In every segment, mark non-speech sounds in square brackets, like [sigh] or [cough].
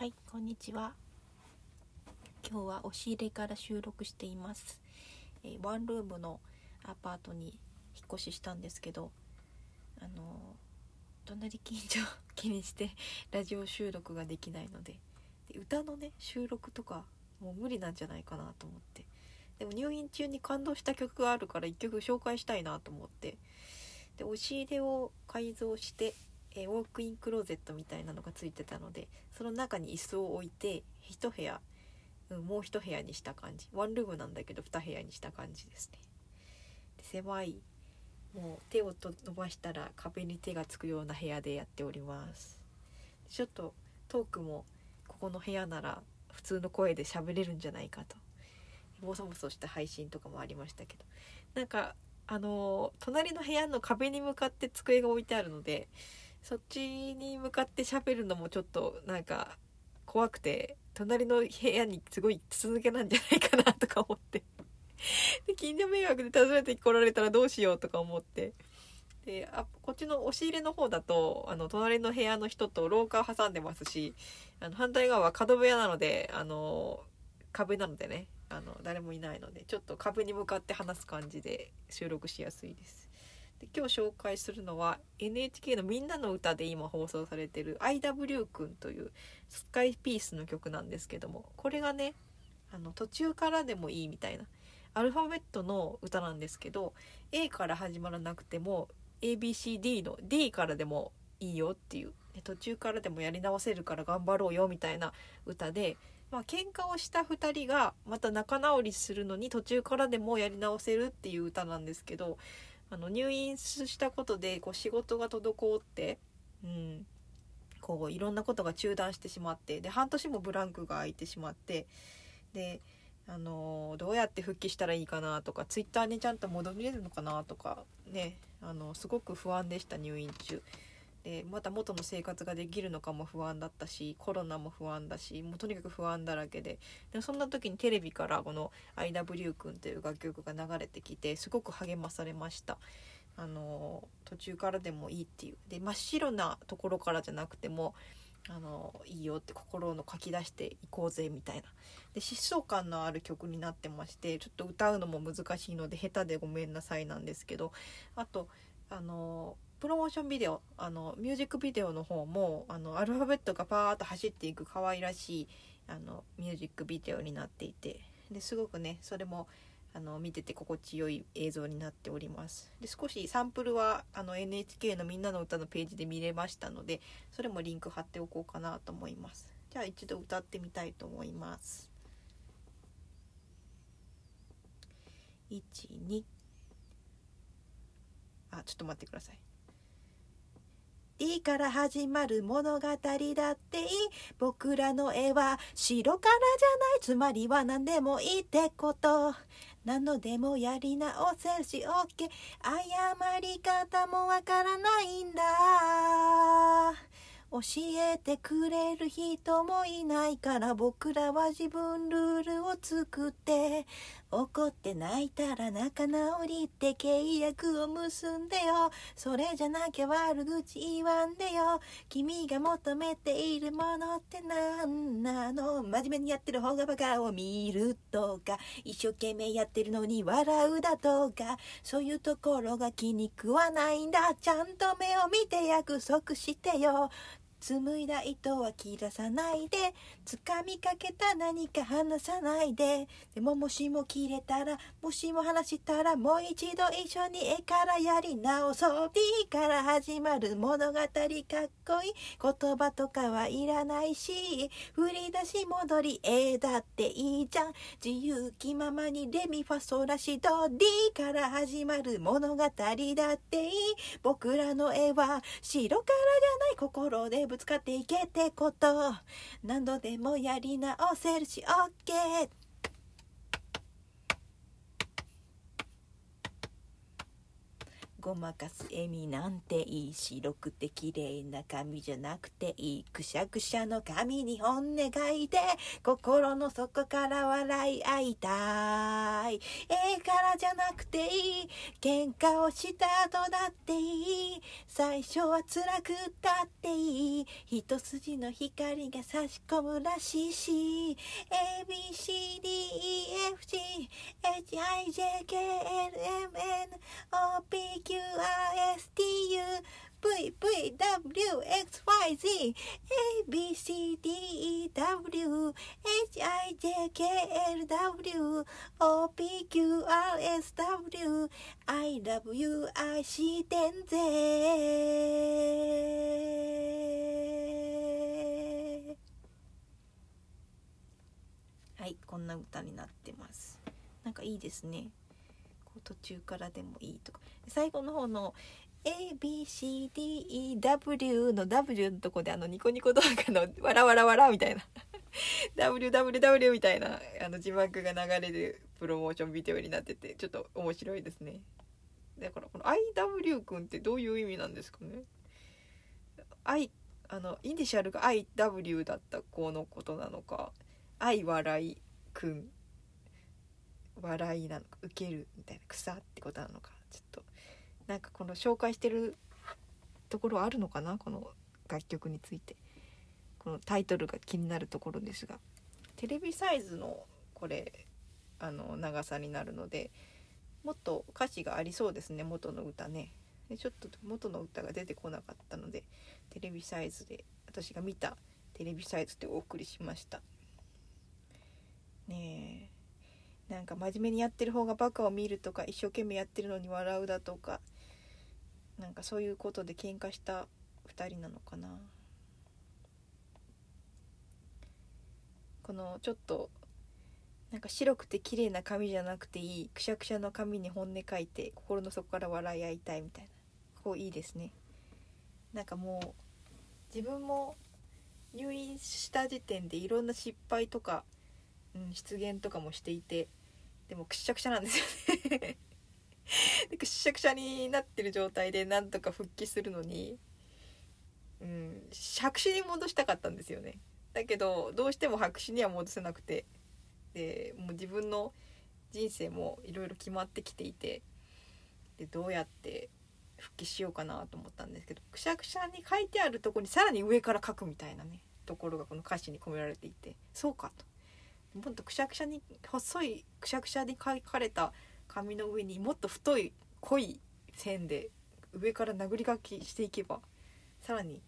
はい、こんにちは。今日は押し入れから収録しています。えーワンルームのアパートに引っ越ししたんですけど、あのー隣近所気にしてラジオ収録ができないのでで歌のね収録とかもう無理なんじゃないかなと思ってでも入院中に感動した曲があるから一曲紹介したいなと思ってで押し入れを改造してえウォークインクローゼットみたいなのがついてたのでその中に椅子を置いて一部屋、うん、もう一部屋にした感じ。ワンルームなんだけど二部屋にした感じですね。で狭いもう手を伸ばしたら壁に手がつくような部屋でやっております。ちょっとトークもここの部屋なら普通の声で喋れるんじゃないかと。ボソボソした配信とかもありましたけど。なんかあの隣の部屋の壁に向かって机が置いてあるのでそっちに向かって喋るのもちょっとなんか怖くて隣の部屋にすごい筒抜けなんじゃないかなとか思って [laughs] で近所迷惑で訪ねて来られたらどうしようとか思ってであこっちの押し入れの方だとあの隣の部屋の人と廊下を挟んでますしあの反対側は角部屋なのであの壁なのでねあの誰もいないのでちょっと壁に向かって話す感じで収録しやすいです。で今日紹介するのは NHK の「みんなの歌で今放送されてる IW くんというスカイピースの曲なんですけどもこれがねあの途中からでもいいみたいなアルファベットの歌なんですけど A から始まらなくても ABCD の D からでもいいよっていう途中からでもやり直せるから頑張ろうよみたいな歌でまあ喧嘩をした2人がまた仲直りするのに途中からでもやり直せるっていう歌なんですけどあの入院したことでこう仕事が滞って、うん、こういろんなことが中断してしまってで半年もブランクが空いてしまってで、あのどうやって復帰したらいいかなとかツイッターにちゃんと戻れるのかなとかねあのすごく不安でした入院中。でまた元の生活ができるのかも不安だったしコロナも不安だしもうとにかく不安だらけで。でそんな時にテレビからこの「IW くん」という楽曲が流れてきてすごく励まされました。あの途中からでもいいっていう。で真っ白なところからじゃなくてもあのいいよって心の書き出していこうぜみたいな。で疾走感のある曲になってましてちょっと歌うのも難しいので下手でごめんなさいなんですけどあとあのプロモーションビデオあのミュージックビデオの方もあのアルファベットがパーッと走っていく可愛らしいあのミュージックビデオになっていてですごくねそれもあの見てて心地よい映像になっております。で少しサンプルはあの NHK の「みんなの歌のページで見れましたのでそれもリンク貼っておこうかなと思います。じゃあ一度歌ってみたいと思います。12あちょっと待ってください。D から始まる物語だっていい。僕らの絵は白からじゃない。つまりは何でもいいってこと。何度でもやり直せるし OK 謝り方もわからないんだ。教えてくれる人もいないから僕らは自分ルールを作って怒って泣いたら仲直りって契約を結んでよ。それじゃなきゃ悪口言わんでよ。君が求めているものって何なの？真面目にやってる方がバカを見るとか。一生懸命やってるのに笑うだとか。そういうところが気に食わないんだ。ちゃんと目を見て約束してよ。紡いだ糸は切らさないで掴みかけた何か離さないで。でももしも切れたらもしも話したらもう一度一緒に絵からやり直そう。D から始まる物語かっこいい。言葉とかはいらないし振り出し戻り A だっていいじゃん。自由気ままにレミファソラシド。D から始まる物語だっていい。僕らの絵は白からじゃない心でぶつかっていけってこと。何度でもやり直せるし OK ごまかす笑みなんていい白くて綺麗な髪じゃなくていいくしゃくしゃの髪に本音書いて心の底から笑い合いたい。ええからじゃなくていい。喧嘩をした後だっていい。最初は辛くったっていい。一筋の光が差し込むらしいし ABCDEFGHIJKLMNOPQ QRSTU V V W X Y Z A B C D E W H I J K L W O P Q R S W I love you 愛してんぜはいこんな歌になってますなんかいいですね途中からでもいいとか。最後の方の ABCDEW の W のとこであのニコニコ動画の [laughs] わらわらわらみたいな。[laughs] WWW みたいなあの字幕が流れるプロモーションビデオになっててちょっと面白いですね。だからこの IW 君ってどういう意味なんですかね。I あのイニシャルが IW だった子のことなのか愛笑いくん笑いなのか受けるみたいな草ってことなのかちょっとなんかこの紹介してるところあるのかなこの楽曲について。このタイトルが気になるところですが。テレビサイズのこれあの長さになるのでもっと歌詞がありそうですね。元の歌ね。でちょっと元の歌が出てこなかったのでテレビサイズで私が見たテレビサイズでお送りしました。ねえ。なんか真面目にやってる方がバカを見るとか一生懸命やってるのに笑うだとかなんかそういうことで喧嘩した2人なのかな。このちょっとなんか白くて綺麗な髪じゃなくていいくしゃくしゃの髪に本音書いて心の底から笑い合いたいみたいな。こういいですね。なんかもう自分も入院した時点でいろんな失敗とか、うん、失言とかもしていてでもくしゃくしゃなんですよね。[laughs] でくしゃくしゃになってる状態でなんとか復帰するのに、うん、白紙に戻したかったんですよね。だけどどうしても白紙には戻せなくて。でもう自分の人生もいろいろ決まってきていてでどうやって復帰しようかなと思ったんですけどくしゃくしゃに書いてあるとこにさらに上から書くみたいなねところがこの歌詞に込められていてそうかと。もっとくしゃくしゃに細いくしゃくしゃに書かれた紙の上にもっと太い濃い線で上から殴り書きしていけばさらに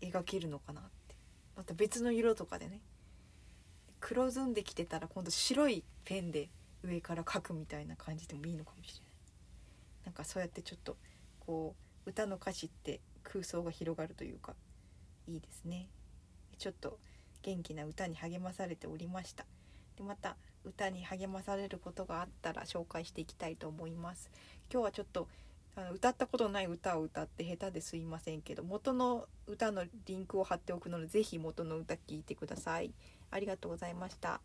描けるのかなって。また別の色とかでね。黒ずんできてたら今度白いペンで上から描くみたいな感じでもいいのかもしれない。なんかそうやってちょっとこう歌の歌詞って空想が広がるというかいいですね。ちょっと元気な歌に励まされておりました。でまた歌に励まされることがあったら紹介していきたいと思います。今日はちょっとあの歌ったことない歌を歌って下手ですいませんけど元の歌のリンクを貼っておくので是非元の歌聴いてください。ありがとうございました。